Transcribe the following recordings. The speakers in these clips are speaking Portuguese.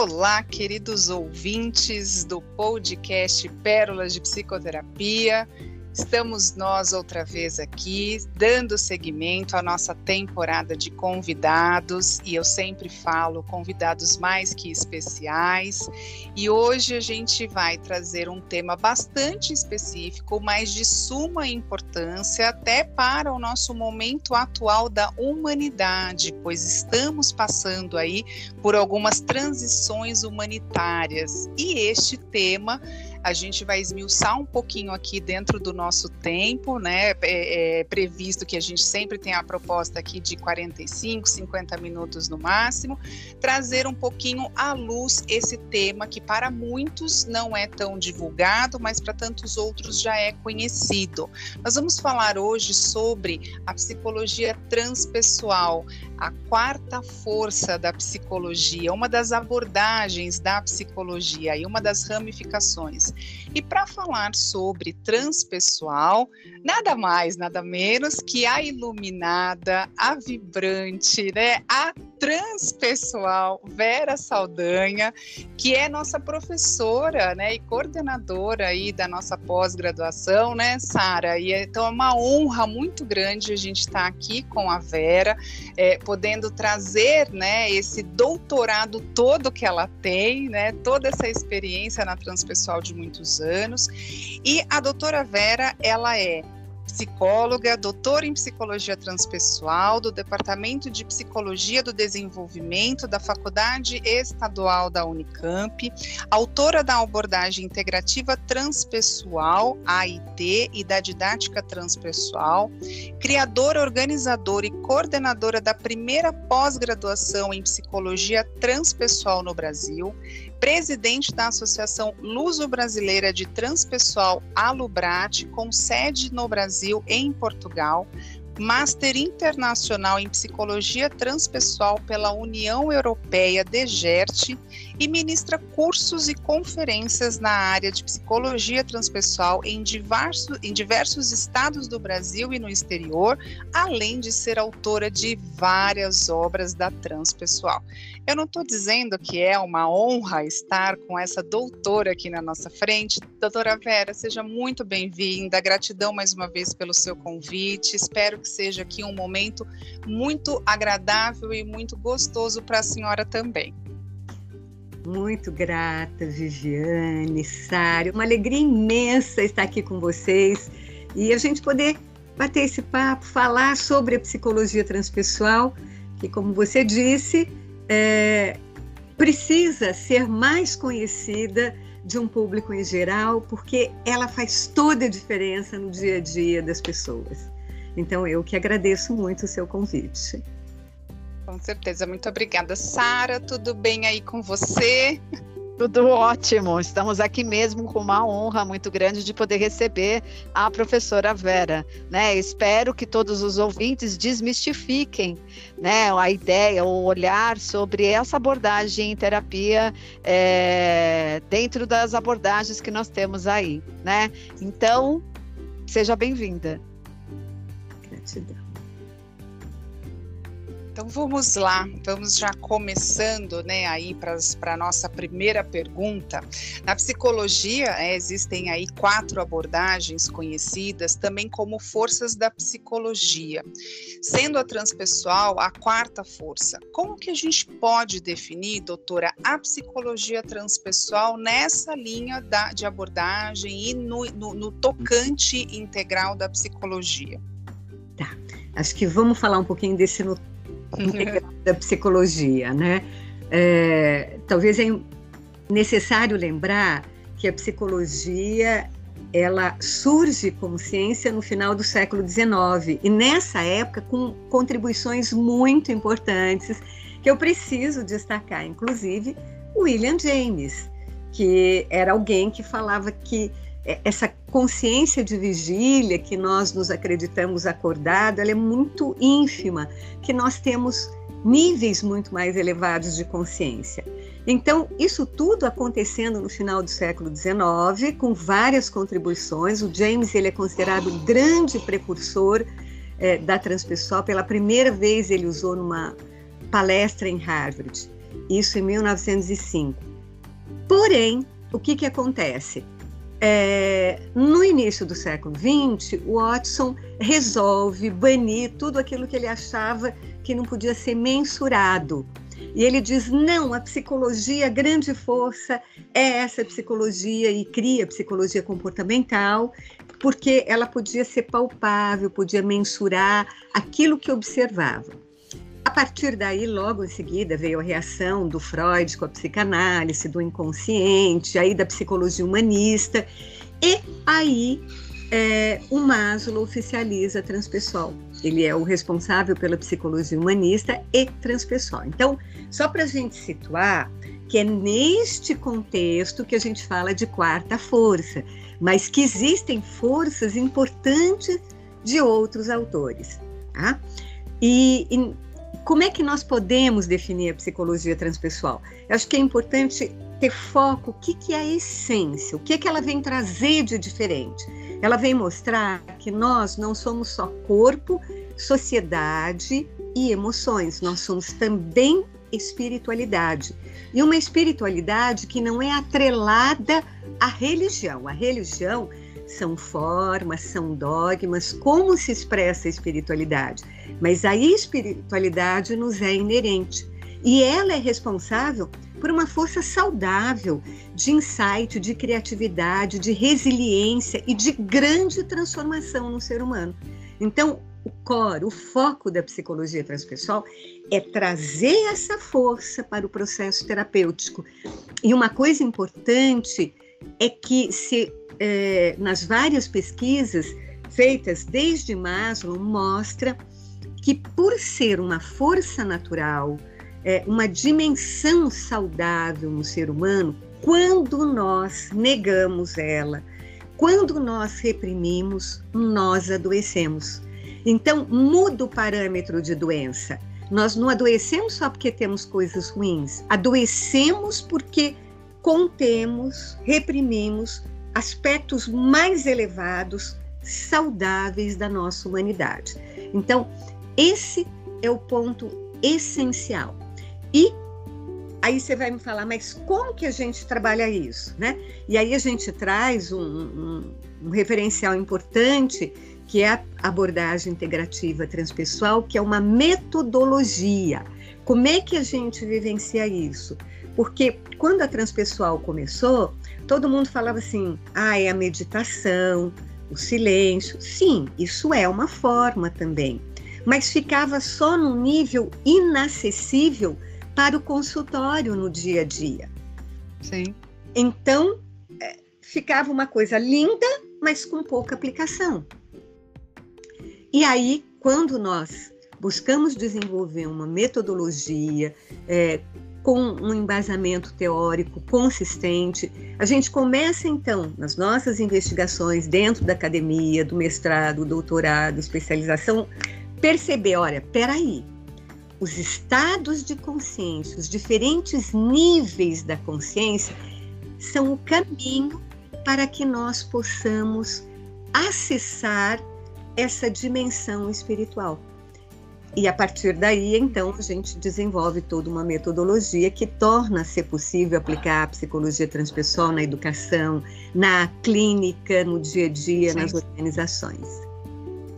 Olá, queridos ouvintes do podcast Pérolas de Psicoterapia. Estamos nós outra vez aqui, dando seguimento à nossa temporada de convidados, e eu sempre falo convidados mais que especiais. E hoje a gente vai trazer um tema bastante específico, mas de suma importância até para o nosso momento atual da humanidade, pois estamos passando aí por algumas transições humanitárias. E este tema a gente vai esmiuçar um pouquinho aqui dentro do nosso tempo, né? É, é previsto que a gente sempre tem a proposta aqui de 45, 50 minutos no máximo, trazer um pouquinho à luz esse tema que para muitos não é tão divulgado, mas para tantos outros já é conhecido. Nós vamos falar hoje sobre a psicologia transpessoal, a quarta força da psicologia, uma das abordagens da psicologia e uma das ramificações. E para falar sobre transpessoal, nada mais, nada menos que a iluminada, a vibrante, né, a transpessoal Vera Saldanha, que é nossa professora, né, e coordenadora aí da nossa pós-graduação, né, Sara? E então é uma honra muito grande a gente estar tá aqui com a Vera, é, podendo trazer, né, esse doutorado todo que ela tem, né, toda essa experiência na transpessoal de muitos anos. E a doutora Vera, ela é psicóloga, doutora em psicologia transpessoal do Departamento de Psicologia do Desenvolvimento da Faculdade Estadual da Unicamp, autora da abordagem integrativa transpessoal, AIT, e da didática transpessoal, criadora, organizadora e coordenadora da primeira pós-graduação em psicologia transpessoal no Brasil, presidente da Associação Luso-Brasileira de Transpessoal Alubrat, com sede no Brasil e em Portugal, Master Internacional em Psicologia Transpessoal pela União Europeia DGERT e ministra cursos e conferências na área de psicologia transpessoal em diversos, em diversos estados do Brasil e no exterior, além de ser autora de várias obras da transpessoal. Eu não estou dizendo que é uma honra estar com essa doutora aqui na nossa frente. Doutora Vera, seja muito bem-vinda. Gratidão mais uma vez pelo seu convite. Espero que seja aqui um momento muito agradável e muito gostoso para a senhora também. Muito grata, Viviane, Sara. Uma alegria imensa estar aqui com vocês e a gente poder bater esse papo, falar sobre a psicologia transpessoal, que, como você disse, é, precisa ser mais conhecida de um público em geral, porque ela faz toda a diferença no dia a dia das pessoas. Então, eu que agradeço muito o seu convite. Com certeza, muito obrigada. Sara, tudo bem aí com você? Tudo ótimo. Estamos aqui mesmo com uma honra muito grande de poder receber a professora Vera. Né? Espero que todos os ouvintes desmistifiquem né, a ideia, o olhar sobre essa abordagem em terapia é, dentro das abordagens que nós temos aí. Né? Então, seja bem-vinda. Gratidão. Então vamos lá, vamos já começando, né, aí para a nossa primeira pergunta. Na psicologia é, existem aí quatro abordagens conhecidas também como forças da psicologia, sendo a transpessoal a quarta força. Como que a gente pode definir, doutora, a psicologia transpessoal nessa linha da, de abordagem e no, no, no tocante integral da psicologia? Tá. Acho que vamos falar um pouquinho desse no da psicologia, né? É, talvez é necessário lembrar que a psicologia ela surge como ciência no final do século XIX e nessa época com contribuições muito importantes que eu preciso destacar, inclusive William James, que era alguém que falava que essa consciência de vigília que nós nos acreditamos acordado, ela é muito ínfima, que nós temos níveis muito mais elevados de consciência. Então, isso tudo acontecendo no final do século XIX, com várias contribuições. O James ele é considerado o grande precursor é, da transpessoal. Pela primeira vez ele usou numa palestra em Harvard. isso em 1905. Porém, o que, que acontece? É, no início do século XX, Watson resolve banir tudo aquilo que ele achava que não podia ser mensurado. E ele diz: não, a psicologia, a grande força é essa psicologia, e cria psicologia comportamental, porque ela podia ser palpável, podia mensurar aquilo que observava. Partir daí, logo em seguida, veio a reação do Freud com a psicanálise, do inconsciente, aí da psicologia humanista, e aí é, o Maslow oficializa transpessoal. Ele é o responsável pela psicologia humanista e transpessoal. Então, só para a gente situar que é neste contexto que a gente fala de quarta força, mas que existem forças importantes de outros autores. Tá? E, e como é que nós podemos definir a psicologia transpessoal? Eu acho que é importante ter foco, o que, que é a essência, o que, que ela vem trazer de diferente. Ela vem mostrar que nós não somos só corpo, sociedade e emoções, nós somos também espiritualidade. E uma espiritualidade que não é atrelada à religião. A religião são formas, são dogmas, como se expressa a espiritualidade. Mas a espiritualidade nos é inerente. E ela é responsável por uma força saudável de insight, de criatividade, de resiliência e de grande transformação no ser humano. Então, o core, o foco da psicologia transpessoal é trazer essa força para o processo terapêutico. E uma coisa importante é que se é, nas várias pesquisas feitas desde Maslow, mostra que por ser uma força natural, é, uma dimensão saudável no ser humano, quando nós negamos ela, quando nós reprimimos, nós adoecemos. Então, muda o parâmetro de doença. Nós não adoecemos só porque temos coisas ruins, adoecemos porque contemos, reprimimos aspectos mais elevados, saudáveis da nossa humanidade. Então, esse é o ponto essencial. E aí você vai me falar, mas como que a gente trabalha isso, né? E aí a gente traz um, um, um referencial importante que é a abordagem integrativa transpessoal, que é uma metodologia. Como é que a gente vivencia isso? Porque quando a transpessoal começou, todo mundo falava assim: ah, é a meditação, o silêncio. Sim, isso é uma forma também, mas ficava só num nível inacessível para o consultório no dia a dia. Sim. Então, é, ficava uma coisa linda, mas com pouca aplicação. E aí, quando nós buscamos desenvolver uma metodologia é, com um embasamento teórico consistente. A gente começa então nas nossas investigações dentro da academia, do mestrado, doutorado, especialização, perceber, olha, peraí, os estados de consciência, os diferentes níveis da consciência são o caminho para que nós possamos acessar essa dimensão espiritual. E a partir daí, então, a gente desenvolve toda uma metodologia que torna ser possível aplicar a psicologia transpessoal na educação, na clínica, no dia a dia, Sim. nas organizações.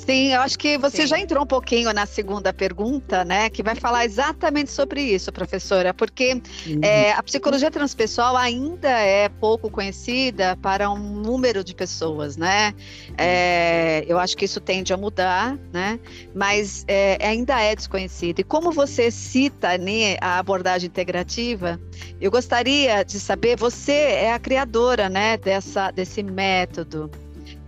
Sim, eu acho que você Sim. já entrou um pouquinho na segunda pergunta, né? Que vai falar exatamente sobre isso, professora, porque uhum. é, a psicologia transpessoal ainda é pouco conhecida para um número de pessoas, né? É, eu acho que isso tende a mudar, né? Mas é, ainda é desconhecido. E como você cita né, a abordagem integrativa, eu gostaria de saber, você é a criadora, né, dessa, desse método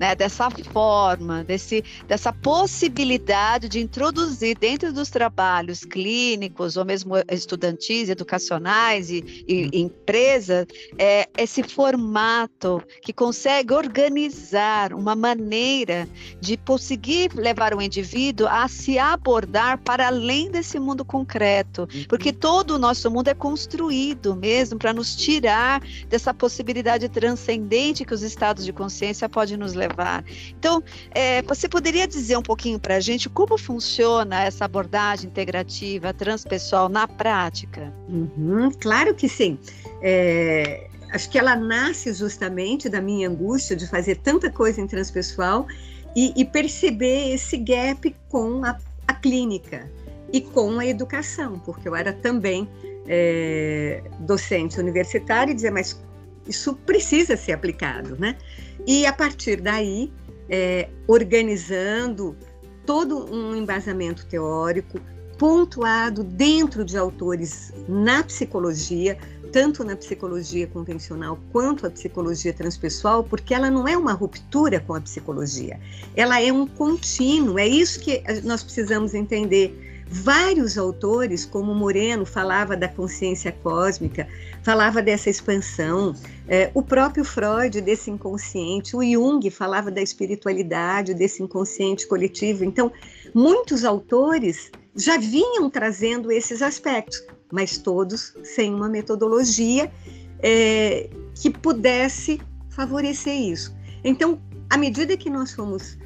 né, dessa forma, desse, dessa possibilidade de introduzir dentro dos trabalhos clínicos ou mesmo estudantis, educacionais e, e empresas, é, esse formato que consegue organizar uma maneira de conseguir levar o indivíduo a se abordar para além desse mundo concreto, uhum. porque todo o nosso mundo é construído mesmo para nos tirar dessa possibilidade transcendente que os estados de consciência podem nos levar observar. Então, é, você poderia dizer um pouquinho para a gente como funciona essa abordagem integrativa transpessoal na prática? Uhum, claro que sim. É, acho que ela nasce justamente da minha angústia de fazer tanta coisa em transpessoal e, e perceber esse gap com a, a, clínica e com a educação, porque eu era também é, docente universitária e dizia, mas isso precisa ser aplicado, né? E a partir daí, é, organizando todo um embasamento teórico, pontuado dentro de autores na psicologia, tanto na psicologia convencional quanto a psicologia transpessoal, porque ela não é uma ruptura com a psicologia, ela é um contínuo, é isso que nós precisamos entender. Vários autores, como Moreno, falava da consciência cósmica, falava dessa expansão, é, o próprio Freud desse inconsciente, o Jung falava da espiritualidade, desse inconsciente coletivo. Então, muitos autores já vinham trazendo esses aspectos mas todos sem uma metodologia é, que pudesse favorecer isso. Então, à medida que nós fomos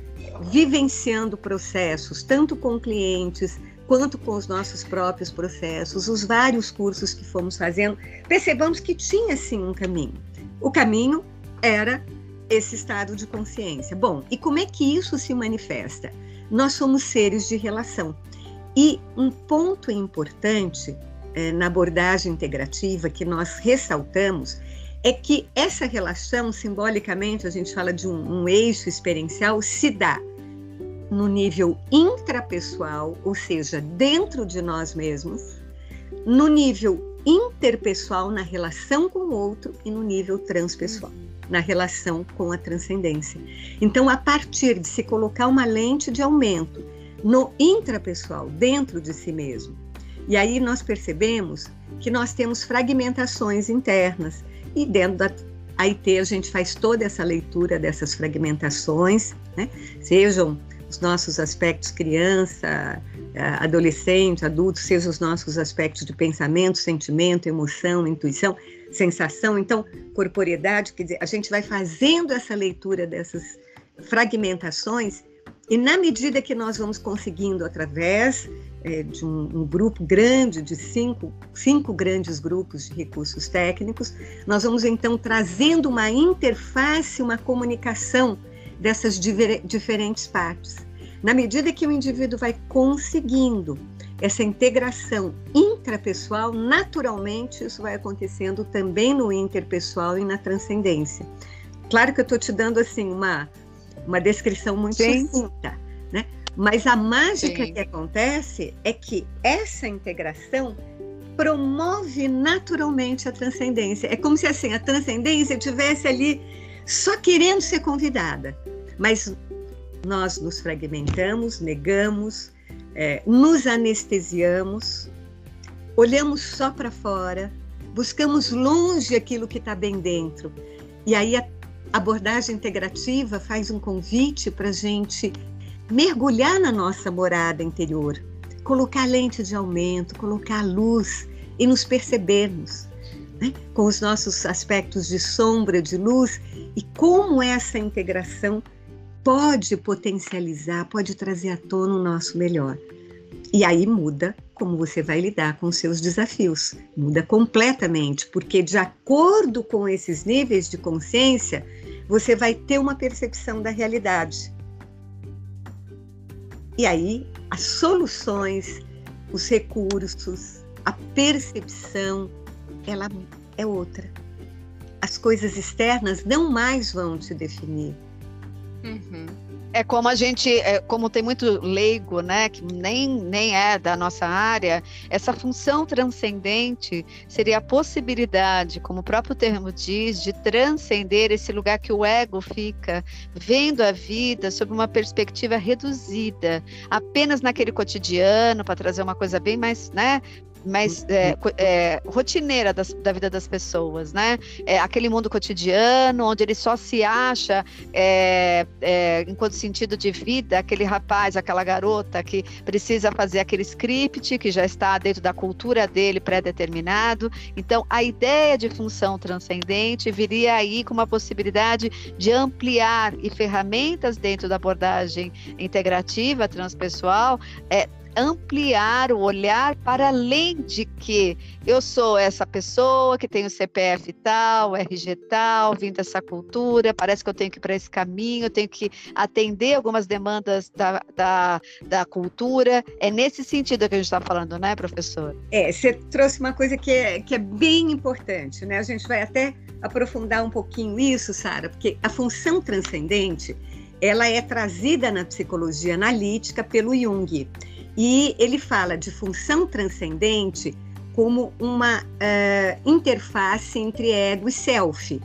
vivenciando processos, tanto com clientes quanto com os nossos próprios processos, os vários cursos que fomos fazendo, percebamos que tinha sim um caminho. O caminho era esse estado de consciência. Bom, e como é que isso se manifesta? Nós somos seres de relação. E um ponto importante é, na abordagem integrativa que nós ressaltamos é que essa relação, simbolicamente, a gente fala de um, um eixo experiencial, se dá no nível intrapessoal, ou seja, dentro de nós mesmos, no nível interpessoal, na relação com o outro, e no nível transpessoal, na relação com a transcendência. Então, a partir de se colocar uma lente de aumento no intrapessoal, dentro de si mesmo, e aí nós percebemos que nós temos fragmentações internas e dentro da AIT a gente faz toda essa leitura dessas fragmentações, né? sejam os nossos aspectos criança, adolescente, adulto, sejam os nossos aspectos de pensamento, sentimento, emoção, intuição, sensação, então corporeidade, quer dizer, a gente vai fazendo essa leitura dessas fragmentações e na medida que nós vamos conseguindo através é, de um, um, grupo grande, de cinco, cinco grandes grupos de recursos técnicos, nós vamos então trazendo uma interface, uma comunicação dessas diver, diferentes partes. Na medida que o indivíduo vai conseguindo essa integração intrapessoal, naturalmente isso vai acontecendo também no interpessoal e na transcendência. Claro que eu estou te dando assim uma, uma descrição muito sucinta, né? Mas a mágica Sim. que acontece é que essa integração promove naturalmente a transcendência. É como se assim a transcendência tivesse ali só querendo ser convidada, mas nós nos fragmentamos, negamos, é, nos anestesiamos, olhamos só para fora, buscamos longe aquilo que está bem dentro. E aí a abordagem integrativa faz um convite para a gente mergulhar na nossa morada interior, colocar lente de aumento, colocar luz e nos percebermos né? com os nossos aspectos de sombra, de luz e como essa integração pode potencializar, pode trazer à tona o nosso melhor. E aí muda como você vai lidar com seus desafios, muda completamente, porque de acordo com esses níveis de consciência, você vai ter uma percepção da realidade e aí, as soluções, os recursos, a percepção, ela é outra. As coisas externas não mais vão te definir. Uhum é como a gente, é, como tem muito leigo, né, que nem, nem é da nossa área, essa função transcendente seria a possibilidade, como o próprio termo diz, de transcender esse lugar que o ego fica, vendo a vida sob uma perspectiva reduzida, apenas naquele cotidiano, para trazer uma coisa bem mais, né, mais é, é, rotineira das, da vida das pessoas, né? É aquele mundo cotidiano onde ele só se acha é, é, enquanto sentido de vida, aquele rapaz, aquela garota que precisa fazer aquele script que já está dentro da cultura dele pré-determinado. Então, a ideia de função transcendente viria aí com uma possibilidade de ampliar e ferramentas dentro da abordagem integrativa transpessoal é, ampliar o olhar para além de que eu sou essa pessoa que tem o CPF tal, RG tal, vim dessa cultura, parece que eu tenho que ir para esse caminho, eu tenho que atender algumas demandas da, da, da cultura. É nesse sentido que a gente está falando, né, professor? É, você trouxe uma coisa que é, que é bem importante, né? A gente vai até aprofundar um pouquinho isso, Sara, porque a função transcendente ela é trazida na psicologia analítica pelo Jung. E ele fala de função transcendente como uma uh, interface entre ego e self,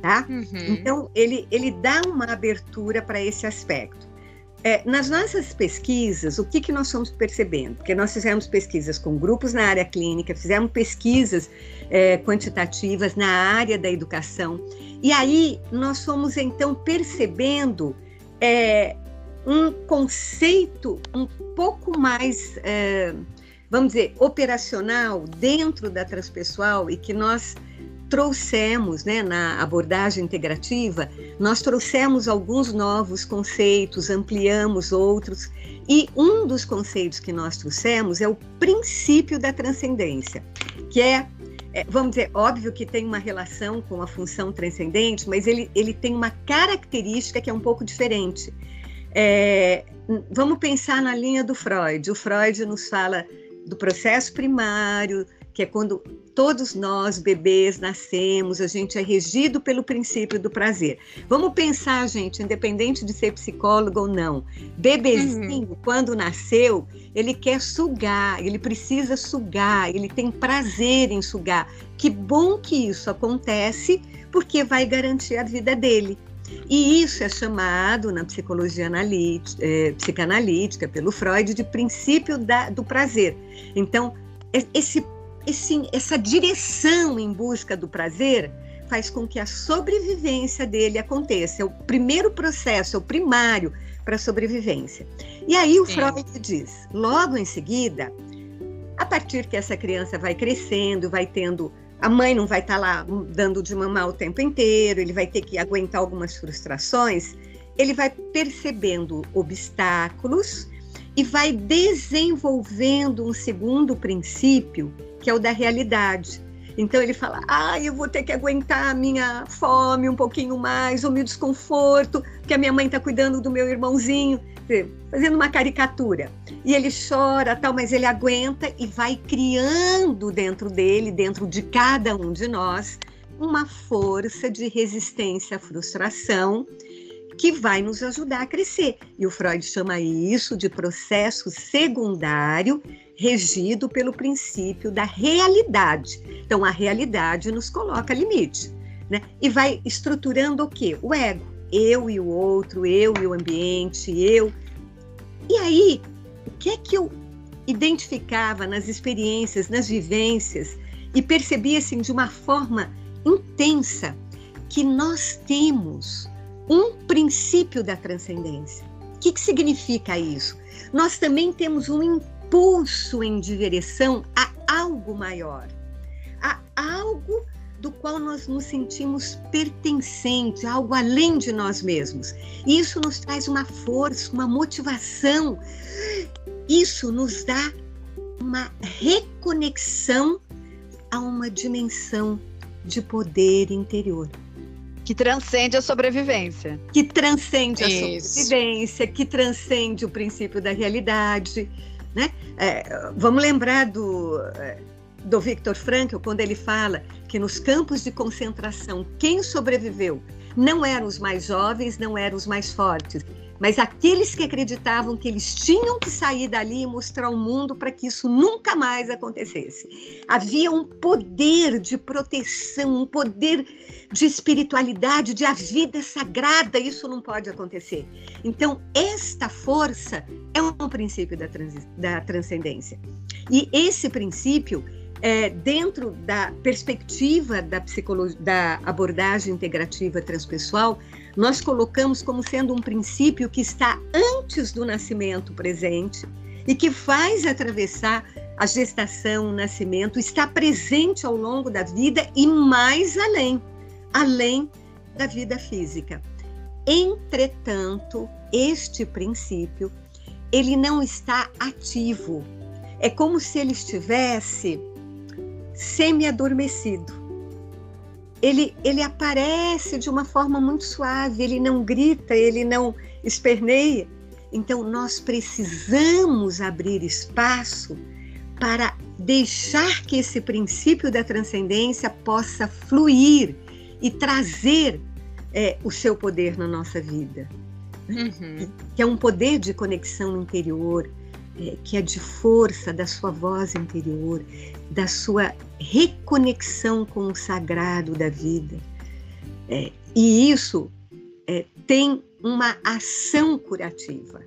tá? Uhum. Então, ele, ele dá uma abertura para esse aspecto. É, nas nossas pesquisas, o que, que nós estamos percebendo? Porque nós fizemos pesquisas com grupos na área clínica, fizemos pesquisas é, quantitativas na área da educação, e aí nós fomos então percebendo é, um conceito um pouco mais, é, vamos dizer, operacional dentro da transpessoal e que nós trouxemos, né, na abordagem integrativa, nós trouxemos alguns novos conceitos, ampliamos outros, e um dos conceitos que nós trouxemos é o princípio da transcendência, que é, é vamos dizer, óbvio que tem uma relação com a função transcendente, mas ele, ele tem uma característica que é um pouco diferente é, vamos pensar na linha do Freud. O Freud nos fala do processo primário, que é quando todos nós, bebês, nascemos, a gente é regido pelo princípio do prazer. Vamos pensar, gente, independente de ser psicólogo ou não, bebezinho, uhum. quando nasceu, ele quer sugar, ele precisa sugar, ele tem prazer em sugar. Que bom que isso acontece, porque vai garantir a vida dele. E isso é chamado na psicologia analítica, é, psicanalítica, pelo Freud, de princípio da, do prazer. Então, esse, esse, essa direção em busca do prazer faz com que a sobrevivência dele aconteça. É o primeiro processo, é o primário para a sobrevivência. E aí o Sim. Freud diz, logo em seguida, a partir que essa criança vai crescendo, vai tendo a mãe não vai estar tá lá dando de mamar o tempo inteiro, ele vai ter que aguentar algumas frustrações. Ele vai percebendo obstáculos e vai desenvolvendo um segundo princípio, que é o da realidade. Então ele fala: ah, eu vou ter que aguentar a minha fome um pouquinho mais, o meu desconforto, porque a minha mãe está cuidando do meu irmãozinho fazendo uma caricatura. E ele chora, tal, mas ele aguenta e vai criando dentro dele, dentro de cada um de nós, uma força de resistência à frustração que vai nos ajudar a crescer. E o Freud chama isso de processo secundário regido pelo princípio da realidade. Então, a realidade nos coloca limite. Né? E vai estruturando o quê? O ego eu e o outro, eu e o ambiente, eu. E aí, o que é que eu identificava nas experiências, nas vivências e percebia assim de uma forma intensa que nós temos um princípio da transcendência. O que, que significa isso? Nós também temos um impulso em direção a algo maior, a algo do qual nós nos sentimos pertencentes, algo além de nós mesmos. Isso nos traz uma força, uma motivação. Isso nos dá uma reconexão a uma dimensão de poder interior. Que transcende a sobrevivência. Que transcende Isso. a sobrevivência, que transcende o princípio da realidade. Né? É, vamos lembrar do, é, do Viktor Frankl, quando ele fala que nos campos de concentração, quem sobreviveu não eram os mais jovens, não eram os mais fortes, mas aqueles que acreditavam que eles tinham que sair dali e mostrar ao mundo para que isso nunca mais acontecesse. Havia um poder de proteção, um poder de espiritualidade, de a vida sagrada, isso não pode acontecer. Então, esta força é um princípio da, trans, da transcendência. E esse princípio, é, dentro da perspectiva da, da abordagem integrativa transpessoal, nós colocamos como sendo um princípio que está antes do nascimento presente e que faz atravessar a gestação, o nascimento, está presente ao longo da vida e mais além, além da vida física. Entretanto, este princípio, ele não está ativo. É como se ele estivesse semi-adormecido ele, ele aparece de uma forma muito suave, ele não grita, ele não esperneia. Então, nós precisamos abrir espaço para deixar que esse princípio da transcendência possa fluir e trazer é, o seu poder na nossa vida. Uhum. Que é um poder de conexão interior, que é de força da sua voz interior, da sua reconexão com o sagrado da vida. É, e isso é, tem uma ação curativa.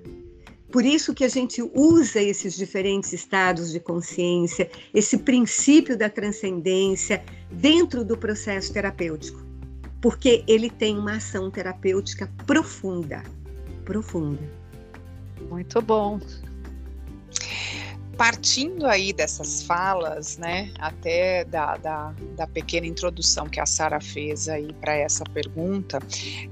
Por isso que a gente usa esses diferentes estados de consciência, esse princípio da transcendência dentro do processo terapêutico, porque ele tem uma ação terapêutica profunda, profunda. Muito bom partindo aí dessas falas, né, até da, da, da pequena introdução que a Sara fez aí para essa pergunta,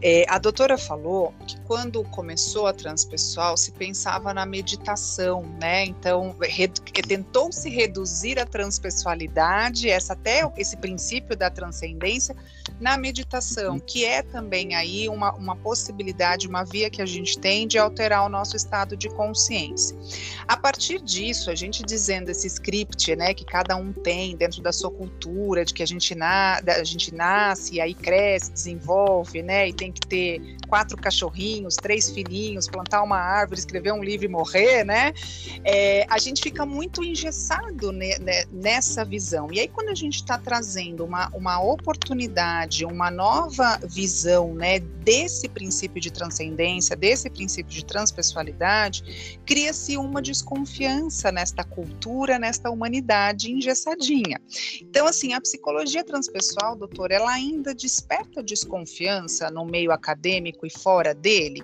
é, a doutora falou que quando começou a transpessoal se pensava na meditação, né, então tentou se reduzir a transpessoalidade, essa até esse princípio da transcendência na meditação, que é também aí uma, uma possibilidade, uma via que a gente tem de alterar o nosso estado de consciência. A partir disso, a gente dizendo esse script, né, que cada um tem dentro da sua cultura, de que a gente, na, a gente nasce, aí cresce, desenvolve, né, e tem que ter quatro cachorrinhos, três filhinhos, plantar uma árvore, escrever um livro e morrer, né, é, a gente fica muito engessado ne, ne, nessa visão. E aí, quando a gente está trazendo uma, uma oportunidade, uma nova visão, né, desse princípio de transcendência, desse princípio de transpessoalidade, cria-se uma desconfiança nesta cultura, nesta humanidade engessadinha. Então, assim, a psicologia transpessoal, doutor, ela ainda desperta desconfiança no meio acadêmico e fora dele,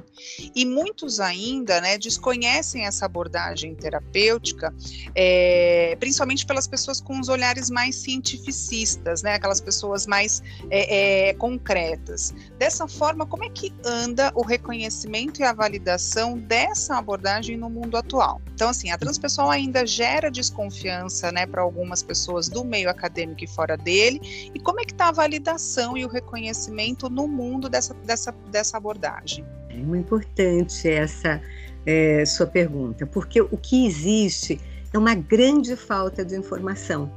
e muitos ainda, né, desconhecem essa abordagem terapêutica, é, principalmente pelas pessoas com os olhares mais cientificistas, né, aquelas pessoas mais é, é, concretas. Dessa forma, como é que anda o reconhecimento e a validação dessa abordagem no mundo atual? Então, assim, a transpessoal ainda ainda gera desconfiança né, para algumas pessoas do meio acadêmico e fora dele? E como é que está a validação e o reconhecimento no mundo dessa, dessa, dessa abordagem? É muito importante essa é, sua pergunta, porque o que existe é uma grande falta de informação.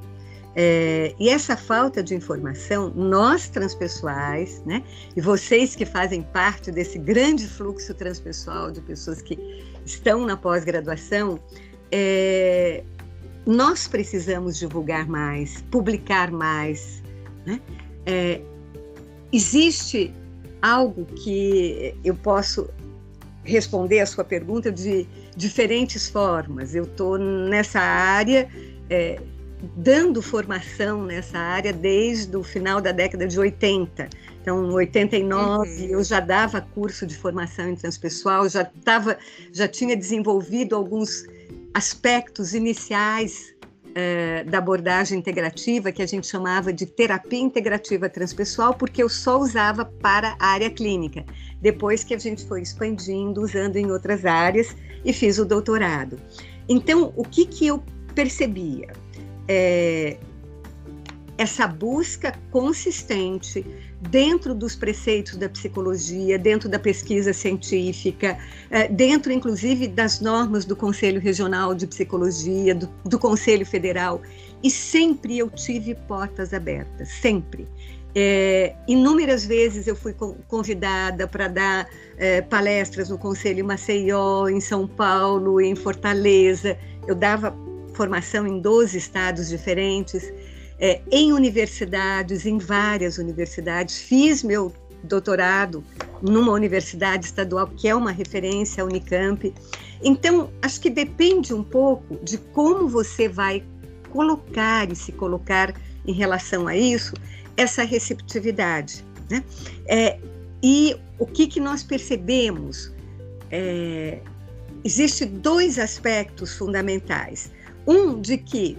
É, e essa falta de informação, nós transpessoais, né, e vocês que fazem parte desse grande fluxo transpessoal de pessoas que estão na pós-graduação, é, nós precisamos divulgar mais, publicar mais. Né? É, existe algo que eu posso responder a sua pergunta de diferentes formas. Eu estou nessa área, é, dando formação nessa área desde o final da década de 80. Então, em 89, uhum. eu já dava curso de formação em transpessoal, já, tava, já tinha desenvolvido alguns aspectos iniciais eh, da abordagem integrativa, que a gente chamava de terapia integrativa transpessoal, porque eu só usava para a área clínica. Depois que a gente foi expandindo, usando em outras áreas, e fiz o doutorado. Então, o que, que eu percebia? É, essa busca consistente dentro dos preceitos da psicologia, dentro da pesquisa científica, é, dentro, inclusive, das normas do Conselho Regional de Psicologia, do, do Conselho Federal. E sempre eu tive portas abertas, sempre. É, inúmeras vezes eu fui convidada para dar é, palestras no Conselho Maceió, em São Paulo, em Fortaleza. Eu dava formação em 12 estados diferentes, é, em universidades, em várias universidades. Fiz meu doutorado numa universidade estadual que é uma referência, a Unicamp. Então, acho que depende um pouco de como você vai colocar e se colocar em relação a isso essa receptividade. Né? É, e o que, que nós percebemos? É, Existem dois aspectos fundamentais. Um de que,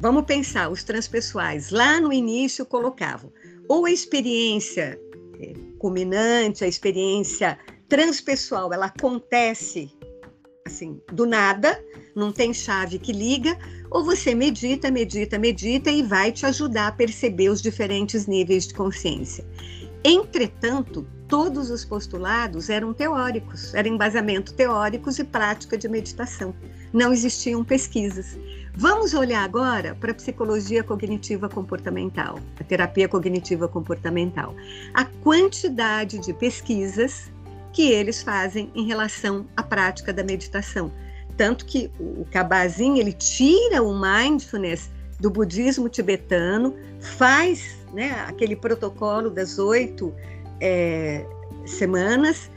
vamos pensar, os transpessoais lá no início colocavam ou a experiência é, culminante, a experiência transpessoal, ela acontece assim, do nada, não tem chave que liga, ou você medita, medita, medita e vai te ajudar a perceber os diferentes níveis de consciência. Entretanto, todos os postulados eram teóricos, eram embasamento teóricos e prática de meditação. Não existiam pesquisas. Vamos olhar agora para a psicologia cognitiva comportamental, a terapia cognitiva comportamental. A quantidade de pesquisas que eles fazem em relação à prática da meditação. Tanto que o Kabat-Zinn, ele tira o mindfulness do budismo tibetano, faz né, aquele protocolo das oito é, semanas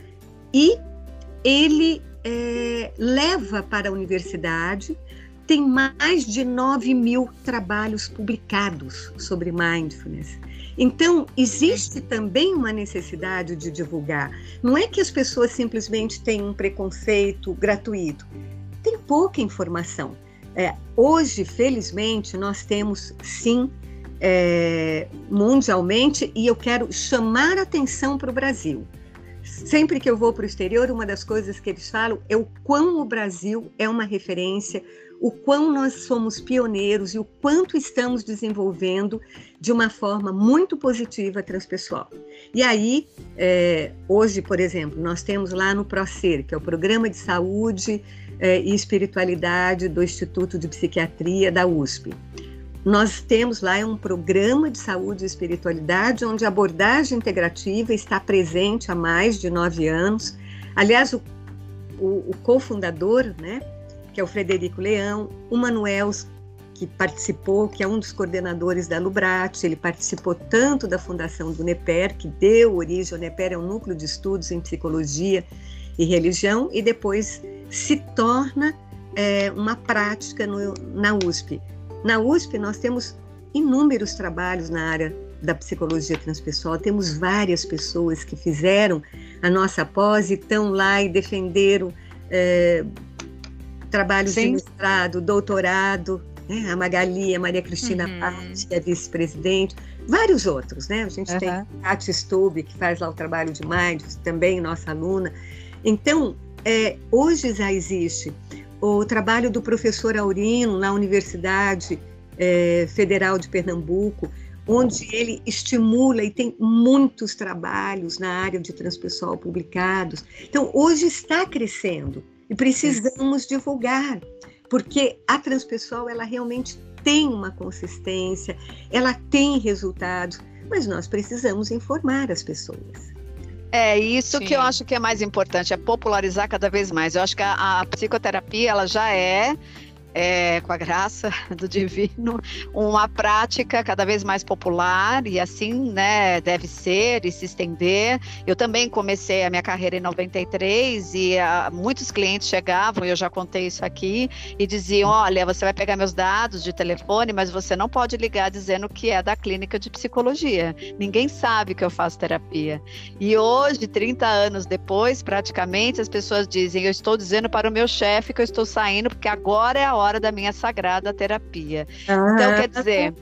e ele é, leva para a universidade. Tem mais de 9 mil trabalhos publicados sobre mindfulness. Então, existe também uma necessidade de divulgar. Não é que as pessoas simplesmente têm um preconceito gratuito. Tem pouca informação. É, hoje, felizmente, nós temos sim é, mundialmente e eu quero chamar atenção para o Brasil. Sempre que eu vou para o exterior, uma das coisas que eles falam é o quão o Brasil é uma referência, o quão nós somos pioneiros e o quanto estamos desenvolvendo de uma forma muito positiva transpessoal. E aí, é, hoje, por exemplo, nós temos lá no PROCER, que é o Programa de Saúde é, e Espiritualidade do Instituto de Psiquiatria da USP. Nós temos lá um programa de saúde e espiritualidade onde a abordagem integrativa está presente há mais de nove anos. Aliás, o, o, o cofundador, né, que é o Frederico Leão, o Manuel, que participou, que é um dos coordenadores da Lubrat, ele participou tanto da fundação do NEPER, que deu origem, o NEPER é um núcleo de estudos em psicologia e religião, e depois se torna é, uma prática no, na USP. Na USP, nós temos inúmeros trabalhos na área da psicologia transpessoal, temos várias pessoas que fizeram a nossa pós e estão lá e defenderam é, trabalhos Sim. de mestrado, doutorado, né? a Magali, a Maria Cristina uhum. Patti, que é vice-presidente, vários outros, né? A gente uhum. tem a Tati Stube, que faz lá o trabalho de Minds, também nossa aluna. Então, é, hoje já existe o trabalho do professor Aurino na Universidade é, Federal de Pernambuco, onde ele estimula e tem muitos trabalhos na área de transpessoal publicados. Então, hoje está crescendo e precisamos divulgar, porque a transpessoal ela realmente tem uma consistência, ela tem resultados, mas nós precisamos informar as pessoas. É isso Sim. que eu acho que é mais importante, é popularizar cada vez mais. Eu acho que a, a psicoterapia ela já é é, com a graça do divino, uma prática cada vez mais popular e assim, né, deve ser e se estender. Eu também comecei a minha carreira em 93 e a, ah, muitos clientes chegavam, eu já contei isso aqui, e diziam: Olha, você vai pegar meus dados de telefone, mas você não pode ligar dizendo que é da clínica de psicologia. Ninguém sabe que eu faço terapia. E hoje, 30 anos depois, praticamente, as pessoas dizem: Eu estou dizendo para o meu chefe que eu estou saindo porque agora é a hora hora da minha sagrada terapia. Então, quer dizer,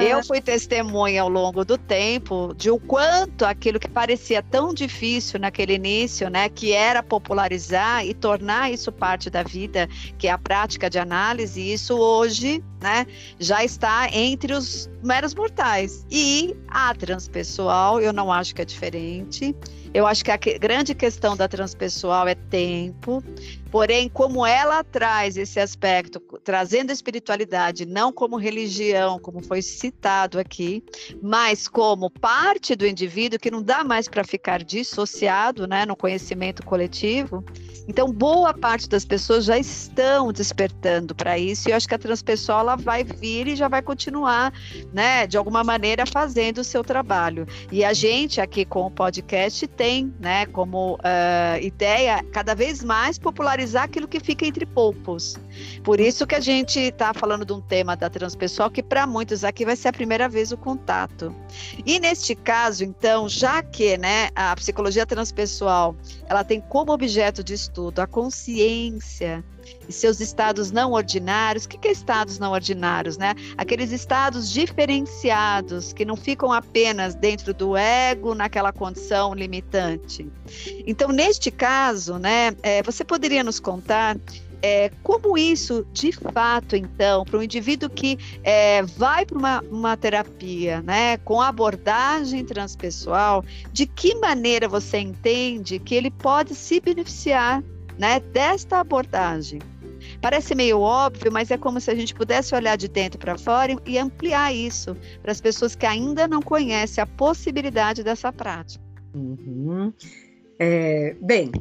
eu fui testemunha ao longo do tempo de o quanto aquilo que parecia tão difícil naquele início, né, que era popularizar e tornar isso parte da vida, que é a prática de análise, isso hoje, né, já está entre os meros mortais. E a transpessoal, eu não acho que é diferente. Eu acho que a grande questão da transpessoal é tempo, Porém, como ela traz esse aspecto, trazendo a espiritualidade não como religião, como foi citado aqui, mas como parte do indivíduo que não dá mais para ficar dissociado, né, no conhecimento coletivo. Então, boa parte das pessoas já estão despertando para isso, e eu acho que a transpessoal ela vai vir e já vai continuar, né, de alguma maneira fazendo o seu trabalho. E a gente aqui com o podcast tem, né, como uh, ideia cada vez mais popularizar aquilo que fica entre poucos. Por isso que a gente está falando de um tema da transpessoal que para muitos aqui vai ser a primeira vez o contato. E neste caso, então, já que, né, a psicologia transpessoal, ela tem como objeto de estudo estudo, a consciência e seus estados não ordinários. O que é estados não ordinários, né? Aqueles estados diferenciados que não ficam apenas dentro do ego, naquela condição limitante. Então, neste caso, né, é, você poderia nos contar é, como isso, de fato, então, para um indivíduo que é, vai para uma, uma terapia, né, com abordagem transpessoal, de que maneira você entende que ele pode se beneficiar, né, desta abordagem? Parece meio óbvio, mas é como se a gente pudesse olhar de dentro para fora e ampliar isso para as pessoas que ainda não conhecem a possibilidade dessa prática. Uhum. É, bem,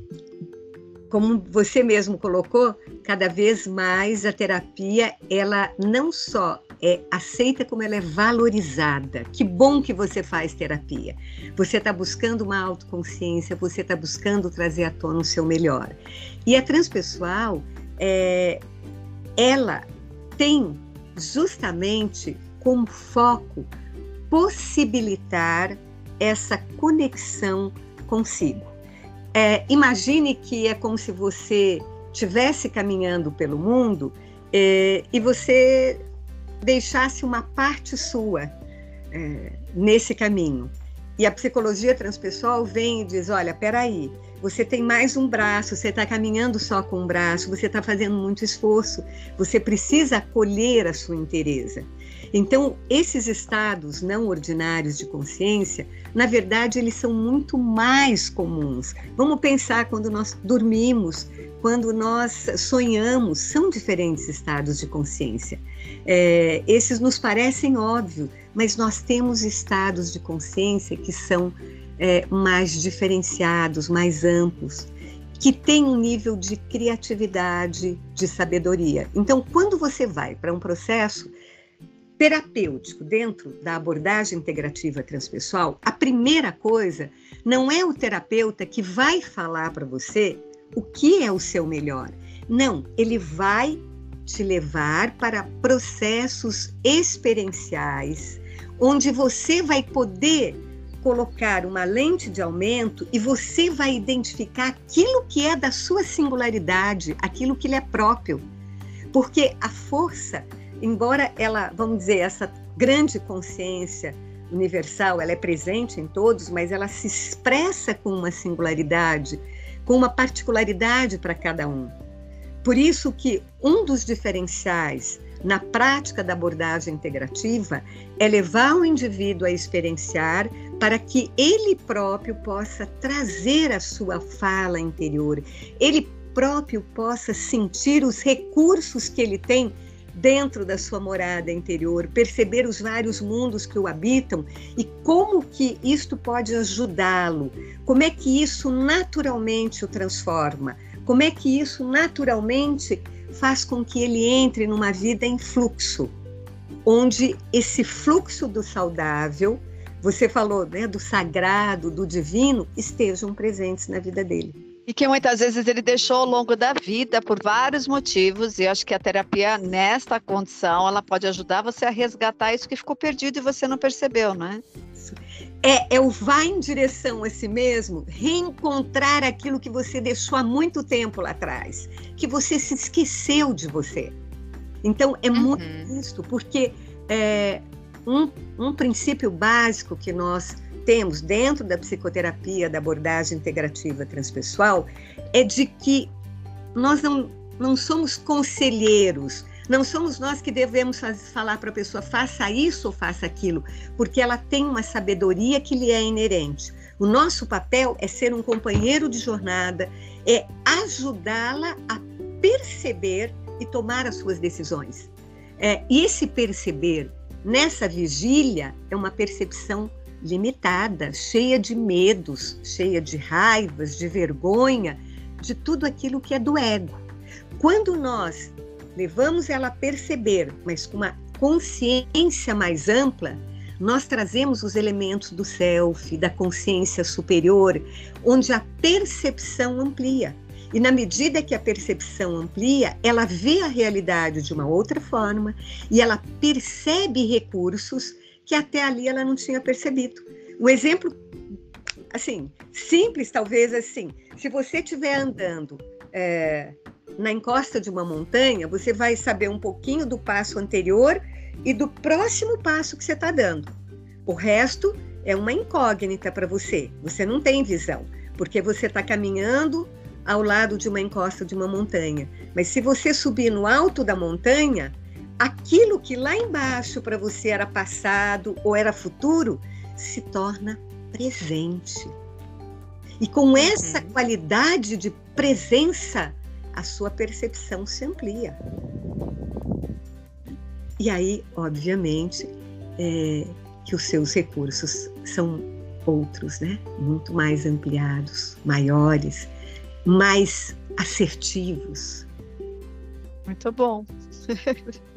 como você mesmo colocou, cada vez mais a terapia, ela não só é aceita como ela é valorizada. Que bom que você faz terapia. Você está buscando uma autoconsciência, você está buscando trazer à tona o seu melhor. E a transpessoal, é, ela tem justamente como foco possibilitar essa conexão consigo. É, imagine que é como se você estivesse caminhando pelo mundo é, e você deixasse uma parte sua é, nesse caminho. E a psicologia transpessoal vem e diz: olha, peraí, você tem mais um braço, você está caminhando só com um braço, você está fazendo muito esforço, você precisa acolher a sua inteireza. Então, esses estados não ordinários de consciência, na verdade, eles são muito mais comuns. Vamos pensar quando nós dormimos, quando nós sonhamos, são diferentes estados de consciência. É, esses nos parecem óbvios, mas nós temos estados de consciência que são é, mais diferenciados, mais amplos que têm um nível de criatividade, de sabedoria. Então, quando você vai para um processo terapêutico dentro da abordagem integrativa transpessoal, a primeira coisa não é o terapeuta que vai falar para você o que é o seu melhor. Não, ele vai te levar para processos experienciais, onde você vai poder colocar uma lente de aumento e você vai identificar aquilo que é da sua singularidade, aquilo que lhe é próprio. Porque a força embora ela, vamos dizer, essa grande consciência universal, ela é presente em todos, mas ela se expressa com uma singularidade, com uma particularidade para cada um. Por isso que um dos diferenciais na prática da abordagem integrativa é levar o indivíduo a experienciar para que ele próprio possa trazer a sua fala interior, ele próprio possa sentir os recursos que ele tem dentro da sua morada interior, perceber os vários mundos que o habitam e como que isto pode ajudá-lo, como é que isso naturalmente o transforma, como é que isso naturalmente faz com que ele entre numa vida em fluxo, onde esse fluxo do saudável, você falou né, do sagrado, do divino, estejam presentes na vida dele e que muitas vezes ele deixou ao longo da vida por vários motivos, e eu acho que a terapia nesta condição, ela pode ajudar você a resgatar isso que ficou perdido e você não percebeu, não é? É, é o vai em direção a si mesmo, reencontrar aquilo que você deixou há muito tempo lá atrás, que você se esqueceu de você. Então, é uhum. muito isso, porque é, um, um princípio básico que nós temos dentro da psicoterapia, da abordagem integrativa transpessoal, é de que nós não, não somos conselheiros, não somos nós que devemos falar para a pessoa faça isso ou faça aquilo, porque ela tem uma sabedoria que lhe é inerente. O nosso papel é ser um companheiro de jornada, é ajudá-la a perceber e tomar as suas decisões. É, e esse perceber nessa vigília é uma percepção limitada, cheia de medos, cheia de raivas, de vergonha, de tudo aquilo que é do ego. Quando nós levamos ela a perceber, mas com uma consciência mais ampla, nós trazemos os elementos do self, da consciência superior, onde a percepção amplia. E na medida que a percepção amplia, ela vê a realidade de uma outra forma e ela percebe recursos que até ali ela não tinha percebido. Um exemplo, assim, simples, talvez assim, se você estiver andando é, na encosta de uma montanha, você vai saber um pouquinho do passo anterior e do próximo passo que você está dando. O resto é uma incógnita para você. Você não tem visão, porque você está caminhando ao lado de uma encosta de uma montanha. Mas se você subir no alto da montanha, aquilo que lá embaixo para você era passado ou era futuro se torna presente. E com uhum. essa qualidade de presença, a sua percepção se amplia. E aí, obviamente, é, que os seus recursos são outros, né? Muito mais ampliados, maiores, mais assertivos. Muito bom.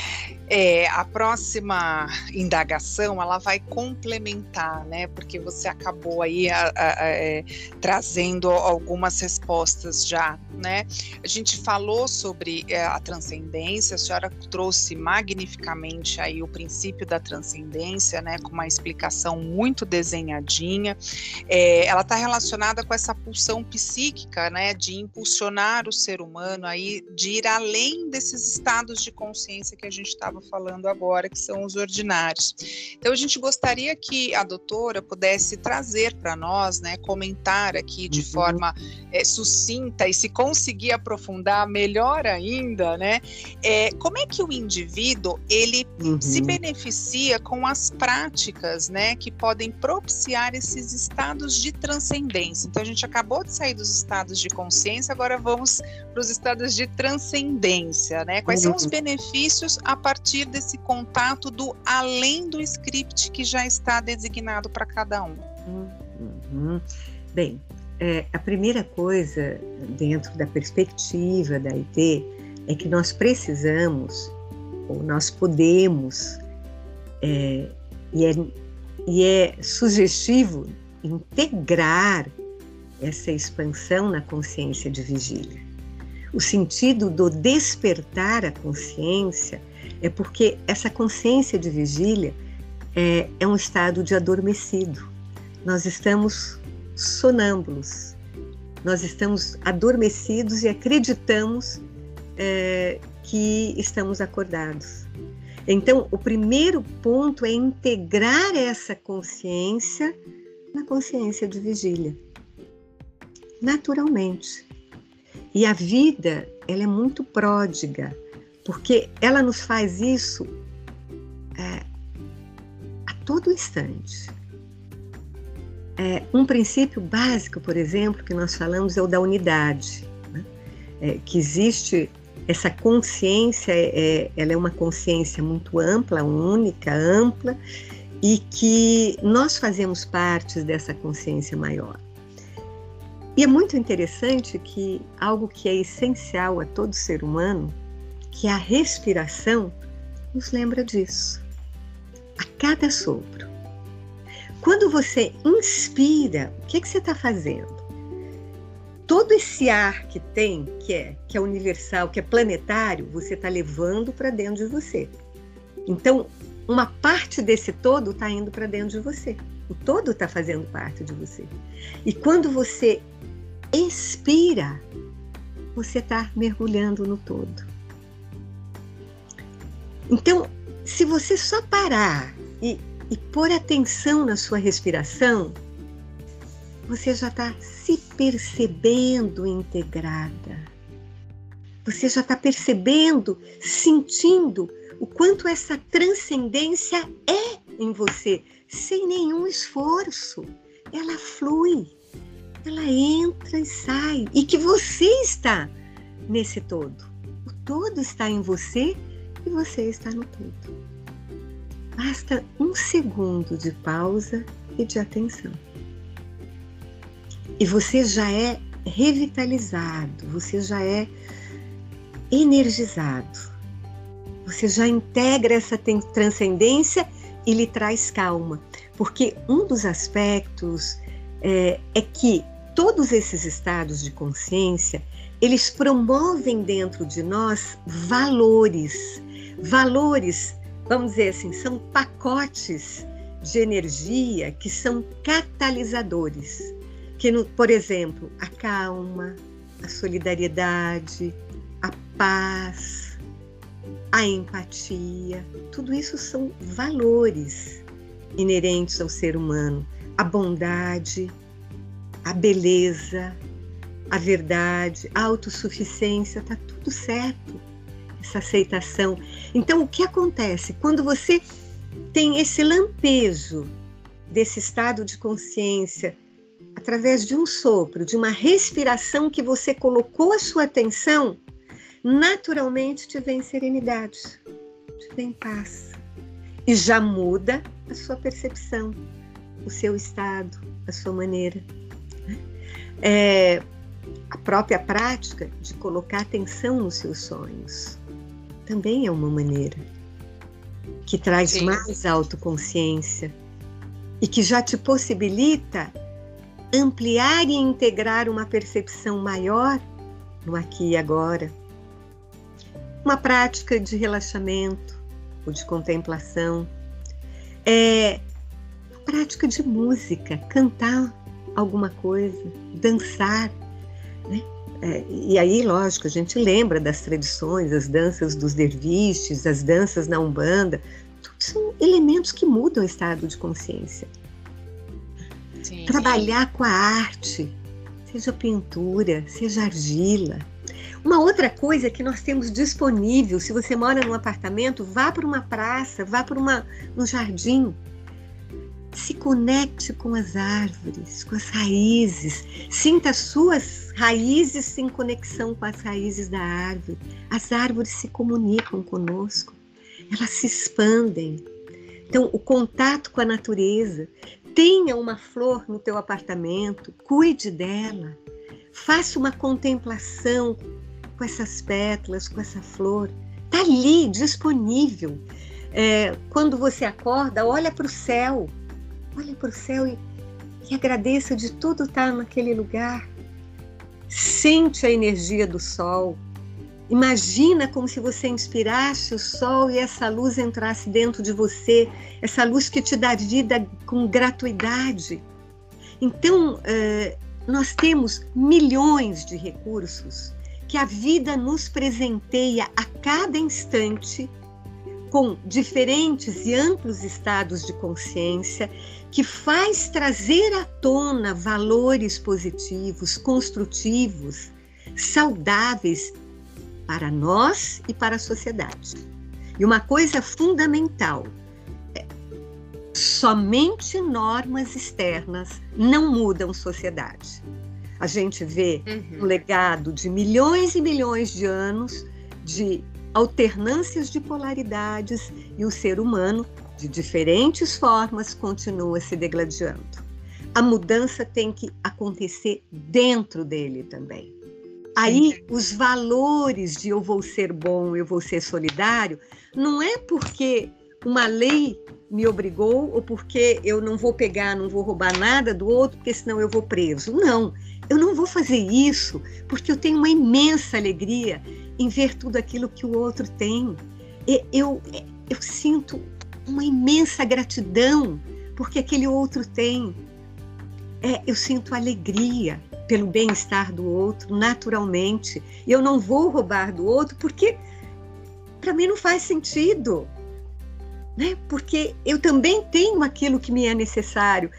É, a próxima indagação ela vai complementar, né? Porque você acabou aí a, a, a, é, trazendo algumas respostas já, né? A gente falou sobre é, a transcendência, a senhora trouxe magnificamente aí o princípio da transcendência, né? Com uma explicação muito desenhadinha. É, ela está relacionada com essa pulsão psíquica, né? De impulsionar o ser humano aí de ir além desses estados de consciência que a gente estava falando agora, que são os ordinários. Então, a gente gostaria que a doutora pudesse trazer para nós, né, comentar aqui de uhum. forma é, sucinta e se conseguir aprofundar melhor ainda, né, é, como é que o indivíduo ele uhum. se beneficia com as práticas, né, que podem propiciar esses estados de transcendência. Então, a gente acabou de sair dos estados de consciência, agora vamos para os estados de transcendência, né? Quais uhum. são os uhum. benefícios a partir partir desse contato do além do script que já está designado para cada um? Uhum. Bem, é, a primeira coisa, dentro da perspectiva da IT, é que nós precisamos, ou nós podemos, é, e, é, e é sugestivo integrar essa expansão na consciência de vigília. O sentido do despertar a consciência é porque essa consciência de vigília é, é um estado de adormecido. Nós estamos sonâmbulos, nós estamos adormecidos e acreditamos é, que estamos acordados. Então, o primeiro ponto é integrar essa consciência na consciência de vigília, naturalmente. E a vida, ela é muito pródiga porque ela nos faz isso é, a todo instante. É, um princípio básico, por exemplo, que nós falamos é o da unidade, né? é, que existe essa consciência, é, ela é uma consciência muito ampla, única, ampla, e que nós fazemos parte dessa consciência maior. E é muito interessante que algo que é essencial a todo ser humano que a respiração nos lembra disso. A cada sopro. Quando você inspira, o que, que você está fazendo? Todo esse ar que tem, que é, que é universal, que é planetário, você está levando para dentro de você. Então, uma parte desse todo está indo para dentro de você. O todo está fazendo parte de você. E quando você expira, você está mergulhando no todo. Então, se você só parar e, e pôr atenção na sua respiração, você já está se percebendo integrada. Você já está percebendo, sentindo o quanto essa transcendência é em você, sem nenhum esforço. ela flui, ela entra e sai, e que você está nesse todo. O todo está em você e você está no todo. Basta um segundo de pausa e de atenção. E você já é revitalizado, você já é energizado, você já integra essa transcendência e lhe traz calma. Porque um dos aspectos é, é que todos esses estados de consciência eles promovem dentro de nós valores, valores, vamos dizer assim, são pacotes de energia que são catalisadores, que, por exemplo, a calma, a solidariedade, a paz, a empatia, tudo isso são valores inerentes ao ser humano, a bondade, a beleza, a verdade, a autossuficiência, tá tudo certo. Essa aceitação. Então, o que acontece quando você tem esse lampejo desse estado de consciência através de um sopro, de uma respiração que você colocou a sua atenção, naturalmente te vem serenidade, te vem paz. E já muda a sua percepção, o seu estado, a sua maneira. É, a própria prática de colocar atenção nos seus sonhos também é uma maneira que traz Sim. mais autoconsciência e que já te possibilita ampliar e integrar uma percepção maior no aqui e agora. Uma prática de relaxamento ou de contemplação. É prática de música, cantar alguma coisa, dançar? É, e aí, lógico, a gente lembra das tradições, as danças dos derviches, as danças na Umbanda, tudo são elementos que mudam o estado de consciência. Sim, Trabalhar sim. com a arte, seja pintura, seja argila. Uma outra coisa que nós temos disponível, se você mora num apartamento, vá para uma praça, vá para um jardim, se conecte com as árvores, com as raízes. Sinta as suas raízes em conexão com as raízes da árvore. As árvores se comunicam conosco, elas se expandem. Então, o contato com a natureza. Tenha uma flor no teu apartamento, cuide dela. Faça uma contemplação com essas pétalas, com essa flor. Está ali, disponível. É, quando você acorda, olha para o céu Olhe para o céu e, e agradeça de tudo estar naquele lugar. Sente a energia do sol. Imagina como se você inspirasse o sol e essa luz entrasse dentro de você, essa luz que te dá vida com gratuidade. Então, uh, nós temos milhões de recursos que a vida nos presenteia a cada instante com diferentes e amplos estados de consciência que faz trazer à tona valores positivos, construtivos, saudáveis para nós e para a sociedade. E uma coisa fundamental: é, somente normas externas não mudam sociedade. A gente vê uhum. um legado de milhões e milhões de anos de alternâncias de polaridades e o ser humano de diferentes formas, continua se degladiando. A mudança tem que acontecer dentro dele também. Aí, os valores de eu vou ser bom, eu vou ser solidário, não é porque uma lei me obrigou ou porque eu não vou pegar, não vou roubar nada do outro, porque senão eu vou preso. Não, eu não vou fazer isso porque eu tenho uma imensa alegria em ver tudo aquilo que o outro tem. Eu, eu, eu sinto uma imensa gratidão porque aquele outro tem. É, eu sinto alegria pelo bem-estar do outro, naturalmente. E eu não vou roubar do outro porque para mim não faz sentido. Né? Porque eu também tenho aquilo que me é necessário.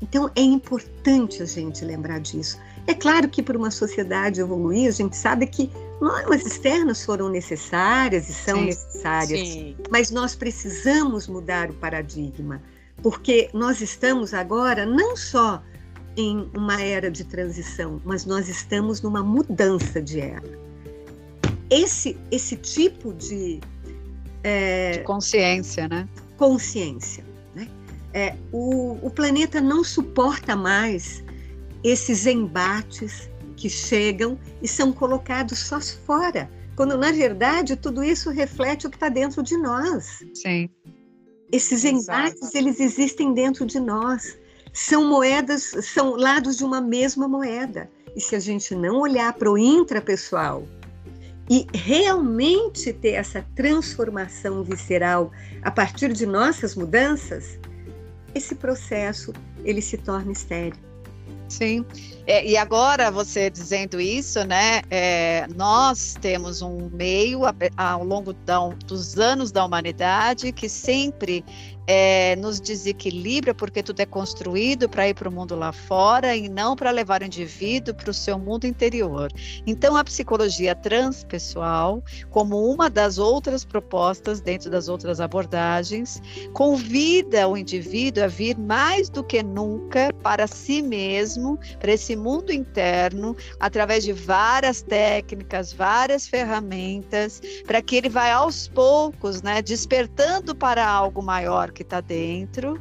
Então é importante a gente lembrar disso. É claro que para uma sociedade evoluir, a gente sabe que normas externas foram necessárias e são sim, necessárias, sim. mas nós precisamos mudar o paradigma porque nós estamos agora não só em uma era de transição, mas nós estamos numa mudança de era. Esse, esse tipo de, é, de consciência, né? Consciência. Né? É, o, o planeta não suporta mais esses embates que chegam e são colocados só fora, quando na verdade tudo isso reflete o que está dentro de nós. Sim. Esses embates eles existem dentro de nós são moedas, são lados de uma mesma moeda. E se a gente não olhar para o intrapessoal e realmente ter essa transformação visceral a partir de nossas mudanças, esse processo ele se torna estéreo. Sim. É, e agora, você dizendo isso, né? É, nós temos um meio ao longo da, dos anos da humanidade que sempre é, nos desequilibra porque tudo é construído para ir para o mundo lá fora e não para levar o indivíduo para o seu mundo interior. Então, a psicologia transpessoal, como uma das outras propostas dentro das outras abordagens, convida o indivíduo a vir mais do que nunca para si mesmo, para esse mundo interno, através de várias técnicas, várias ferramentas, para que ele vá aos poucos, né, despertando para algo maior que está dentro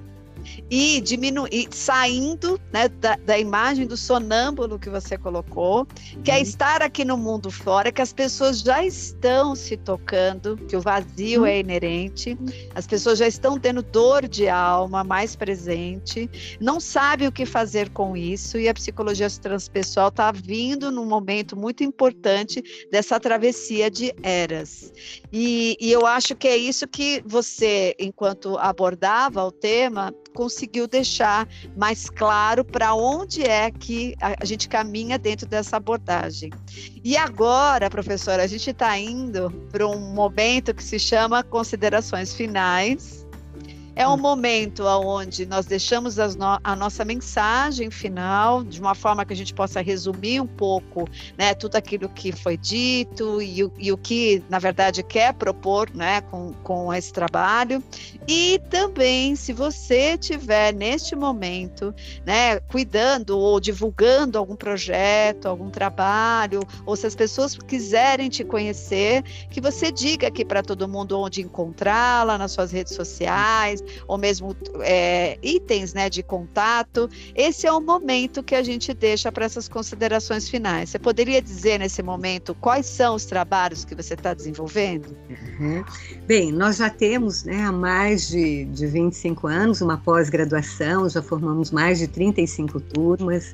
e diminuir, saindo né, da, da, imagem do sonâmbulo que você colocou, que é uhum. estar aqui no mundo fora, que as pessoas já estão se tocando, que o vazio uhum. é inerente, as pessoas já estão tendo dor de alma mais presente, não sabem o que fazer com isso, e a psicologia transpessoal está vindo num momento muito importante dessa travessia de eras. E, e eu acho que é isso que você, enquanto abordava o tema, conseguiu deixar mais claro para onde é que a, gente caminha dentro dessa abordagem. E agora, professora, a gente está indo para um momento que se chama considerações finais é um momento onde nós deixamos no a nossa mensagem final de uma forma que a gente possa resumir um pouco né, tudo aquilo que foi dito e o, e o que, na verdade, quer propor né, com, com esse trabalho. E também, se você tiver neste momento né, cuidando ou divulgando algum projeto, algum trabalho, ou se as pessoas quiserem te conhecer, que você diga aqui para todo mundo onde encontrá-la nas suas redes sociais ou mesmo é, itens né, de contato, esse é o momento que a gente deixa para essas considerações finais. Você poderia dizer nesse momento quais são os trabalhos que você está desenvolvendo? Uhum. Bem, nós já temos né, há mais de, de 25 anos uma pós-graduação, já formamos mais de 35 turmas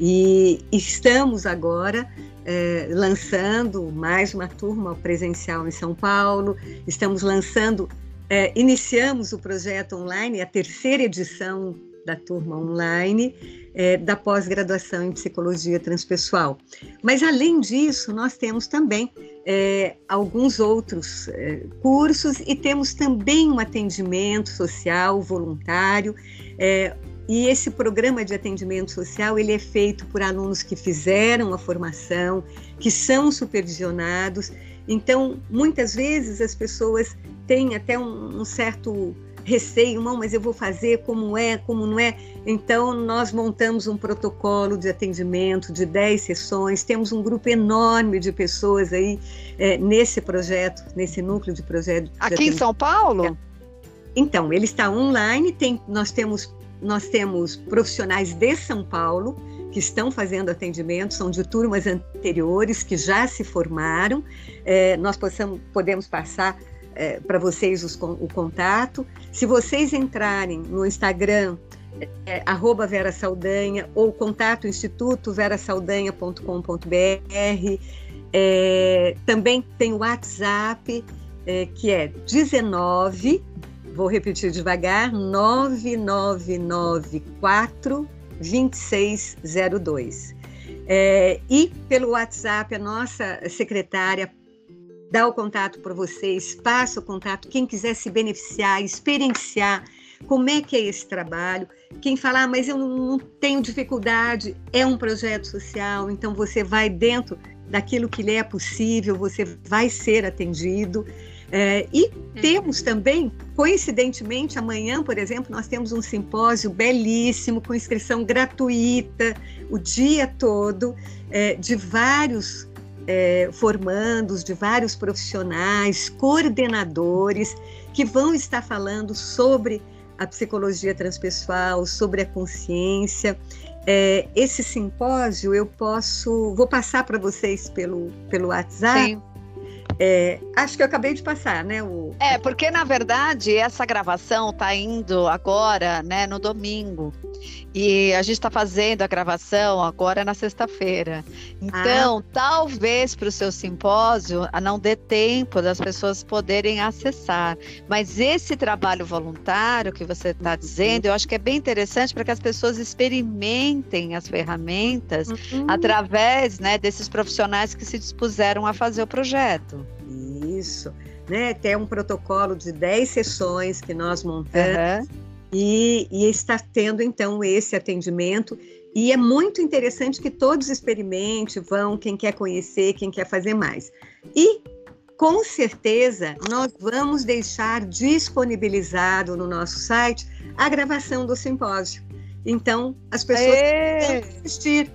e estamos agora é, lançando mais uma turma presencial em São Paulo, estamos lançando é, iniciamos o projeto online, a terceira edição da turma online é, da pós-graduação em psicologia transpessoal. Mas além disso, nós temos também é, alguns outros é, cursos e temos também um atendimento social voluntário. É, e esse programa de atendimento social ele é feito por alunos que fizeram a formação, que são supervisionados. Então, muitas vezes as pessoas tem até um, um certo receio, não, mas eu vou fazer como é, como não é. Então, nós montamos um protocolo de atendimento de 10 sessões, temos um grupo enorme de pessoas aí é, nesse projeto, nesse núcleo de projeto. Aqui em São Paulo? Então, ele está online, tem, nós, temos, nós temos profissionais de São Paulo que estão fazendo atendimento, são de turmas anteriores que já se formaram. É, nós possamos, podemos passar é, para vocês os, o contato. Se vocês entrarem no Instagram, é, arroba Vera Saldanha ou contato instituto verasaudanha.com.br. É, também tem o WhatsApp, é, que é 19, vou repetir devagar, 9994 2602. É, e pelo WhatsApp, a nossa secretária dá o contato para vocês, passa o contato, quem quiser se beneficiar, experienciar como é que é esse trabalho. Quem falar, ah, mas eu não tenho dificuldade, é um projeto social, então você vai dentro daquilo que lhe é possível, você vai ser atendido. É, e uhum. temos também, coincidentemente, amanhã, por exemplo, nós temos um simpósio belíssimo, com inscrição gratuita, o dia todo, é, de vários é, formandos, de vários profissionais, coordenadores, que vão estar falando sobre a psicologia transpessoal, sobre a consciência. É, esse simpósio eu posso, vou passar para vocês pelo, pelo WhatsApp. Sim. É, acho que eu acabei de passar, né? O... É, porque na verdade essa gravação está indo agora, né, no domingo. E a gente está fazendo a gravação agora na sexta-feira. Então, ah. talvez para o seu simpósio não dê tempo das pessoas poderem acessar. Mas esse trabalho voluntário que você está dizendo, eu acho que é bem interessante para que as pessoas experimentem as ferramentas uhum. através né, desses profissionais que se dispuseram a fazer o projeto. Isso. Né, tem um protocolo de 10 sessões que nós montamos. Uhum e, e está tendo então esse atendimento. E é muito interessante que todos experimentem, vão, quem quer conhecer, quem quer fazer mais. E com certeza nós vamos deixar disponibilizado no nosso site a gravação do simpósio. Então, as pessoas podem assistir.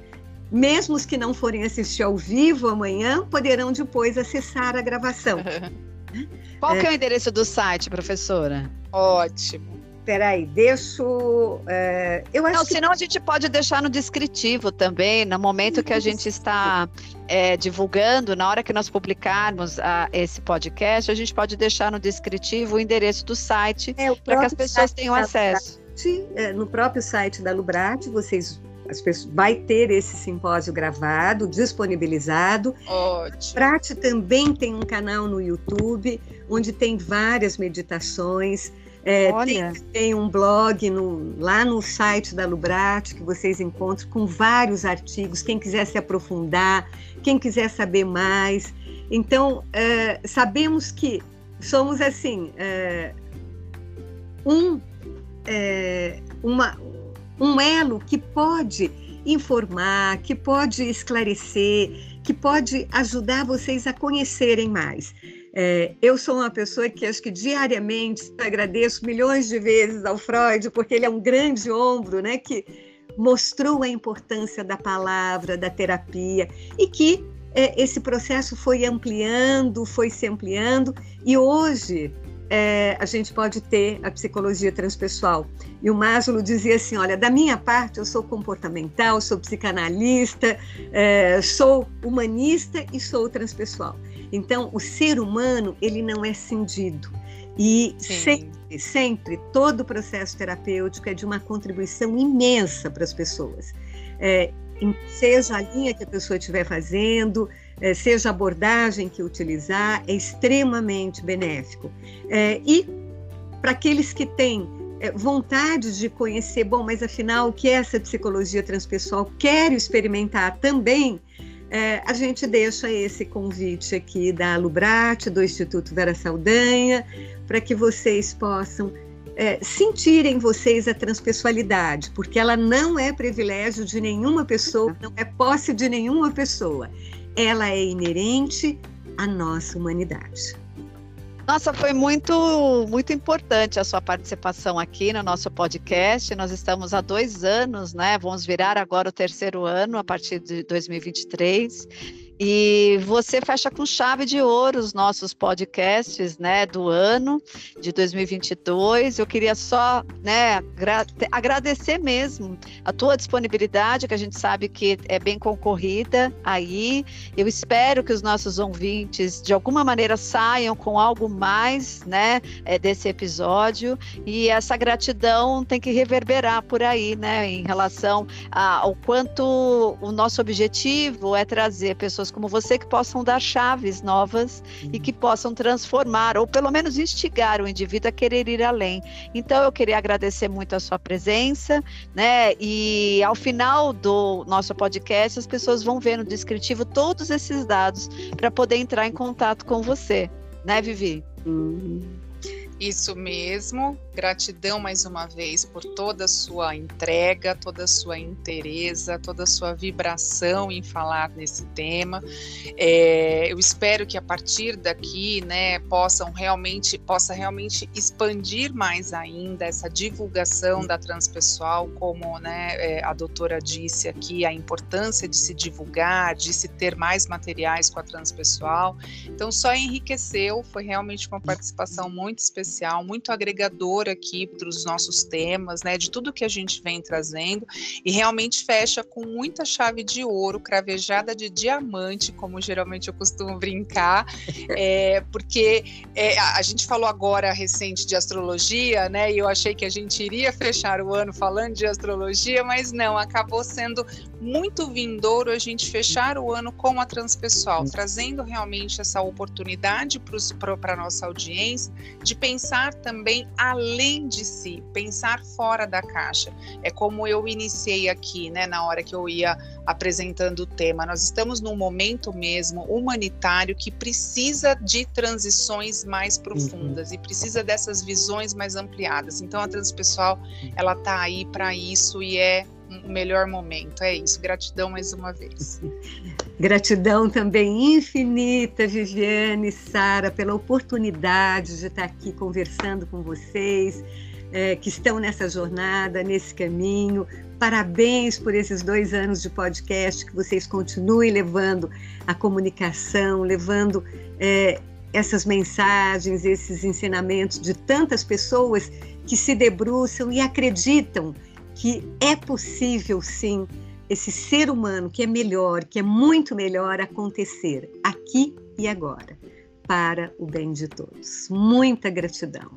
Mesmo os que não forem assistir ao vivo amanhã, poderão depois acessar a gravação. Qual é, que é o endereço do site, professora? Ótimo. Peraí, deixo. É, eu acho Não, que... senão a gente pode deixar no descritivo também, no momento que a gente está é, divulgando, na hora que nós publicarmos a, esse podcast, a gente pode deixar no descritivo o endereço do site é, para que as pessoas tenham acesso. Site, é, no próprio site da Lubrat, vocês pessoas, vai ter esse simpósio gravado, disponibilizado. Ótimo. Prate também tem um canal no YouTube onde tem várias meditações. É, tem, tem, um blog no, lá no site da Lubrat que vocês encontram com vários artigos. Quem quiser se aprofundar, quem quiser saber mais. Então, é, sabemos que somos assim é, um, é, uma, um elo que pode informar, que pode esclarecer, que pode ajudar vocês a conhecerem mais. É, eu sou uma pessoa que acho que diariamente agradeço milhões de vezes ao Freud, porque ele é um grande ombro, né, que mostrou a importância da palavra, da terapia, e que é, esse processo foi ampliando, foi se ampliando, e hoje é, a gente pode ter a psicologia transpessoal. E o Maslow dizia assim: olha, da minha parte, eu sou comportamental, sou psicanalista, é, sou humanista e sou transpessoal. Então, o ser humano, ele não é cindido. E Sim. sempre, sempre, todo o processo terapêutico é de uma contribuição imensa para as pessoas. É, seja a linha que a pessoa estiver fazendo, seja a abordagem que utilizar, é extremamente benéfico. É, e para aqueles que têm é, vontade de conhecer, bom, mas afinal, o que é essa psicologia transpessoal? Quero experimentar também é, a gente deixa esse convite aqui da Lubrat, do Instituto Vera Saldanha, para que vocês possam é, sentirem vocês a transpessoalidade, porque ela não é privilégio de nenhuma pessoa, não é posse de nenhuma pessoa. Ela é inerente à nossa humanidade. Nossa, foi muito, muito importante a sua participação aqui no nosso podcast. Nós estamos há dois anos, né? Vamos virar agora o terceiro ano a partir de 2023. E você fecha com chave de ouro os nossos podcasts, né, do ano de 2022. Eu queria só, né, agradecer mesmo a tua disponibilidade, que a gente sabe que é bem concorrida aí. Eu espero que os nossos ouvintes de alguma maneira saiam com algo mais, né, é, desse episódio. E essa gratidão tem que reverberar por aí, né, em relação ao quanto o nosso objetivo é trazer pessoas pessoas como você que possam dar chaves novas uhum. e que possam transformar, ou pelo menos instigar o indivíduo a querer ir além. Então, eu queria agradecer muito a sua presença, né? E ao final do nosso podcast, as pessoas vão ver no descritivo todos esses dados para poder entrar em contato com você, né, Vivi? Uhum. Isso mesmo. Gratidão mais uma vez por toda a sua entrega, toda a sua interesa, toda a sua vibração em falar nesse tema. É, eu espero que a partir daqui, né, possam realmente possa realmente expandir mais ainda essa divulgação da transpessoal, como né, é, a doutora disse aqui, a importância de se divulgar, de se ter mais materiais com a transpessoal. Então, só enriqueceu, foi realmente uma participação muito especial, muito agregadora aqui para os nossos temas, né, de tudo que a gente vem trazendo, e realmente fecha com muita chave de ouro, cravejada de diamante, como geralmente eu costumo brincar, é, porque é, a gente falou agora recente de astrologia, né, e eu achei que a gente iria fechar o ano falando de astrologia, mas não, acabou sendo muito vindouro a gente fechar o ano com a transpessoal, trazendo realmente essa oportunidade para a nossa audiência de pensar também além de si, pensar fora da caixa. É como eu iniciei aqui, né, na hora que eu ia apresentando o tema. Nós estamos num momento mesmo humanitário que precisa de transições mais uhum. profundas uhum. e precisa dessas visões mais ampliadas. Então a transpessoal, ela tá aí para isso e é melhor momento. É isso. Gratidão mais uma vez. Gratidão também infinita, Viviane, Sara, pela oportunidade de estar aqui conversando com vocês. É, que estão nessa jornada, nesse caminho. Parabéns por esses dois anos de podcast, que vocês continuem levando a comunicação, levando é, essas mensagens, esses ensinamentos de tantas pessoas que se debruçam e acreditam que é possível sim esse ser humano que é melhor, que é muito melhor acontecer aqui e agora, para o bem de todos. Muita gratidão.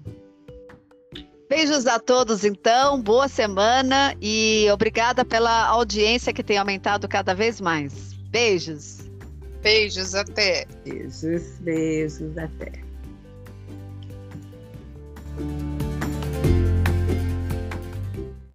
Beijos a todos, então, boa semana e obrigada pela audiência que tem aumentado cada vez mais. Beijos. Beijos, até. Beijos, beijos, até.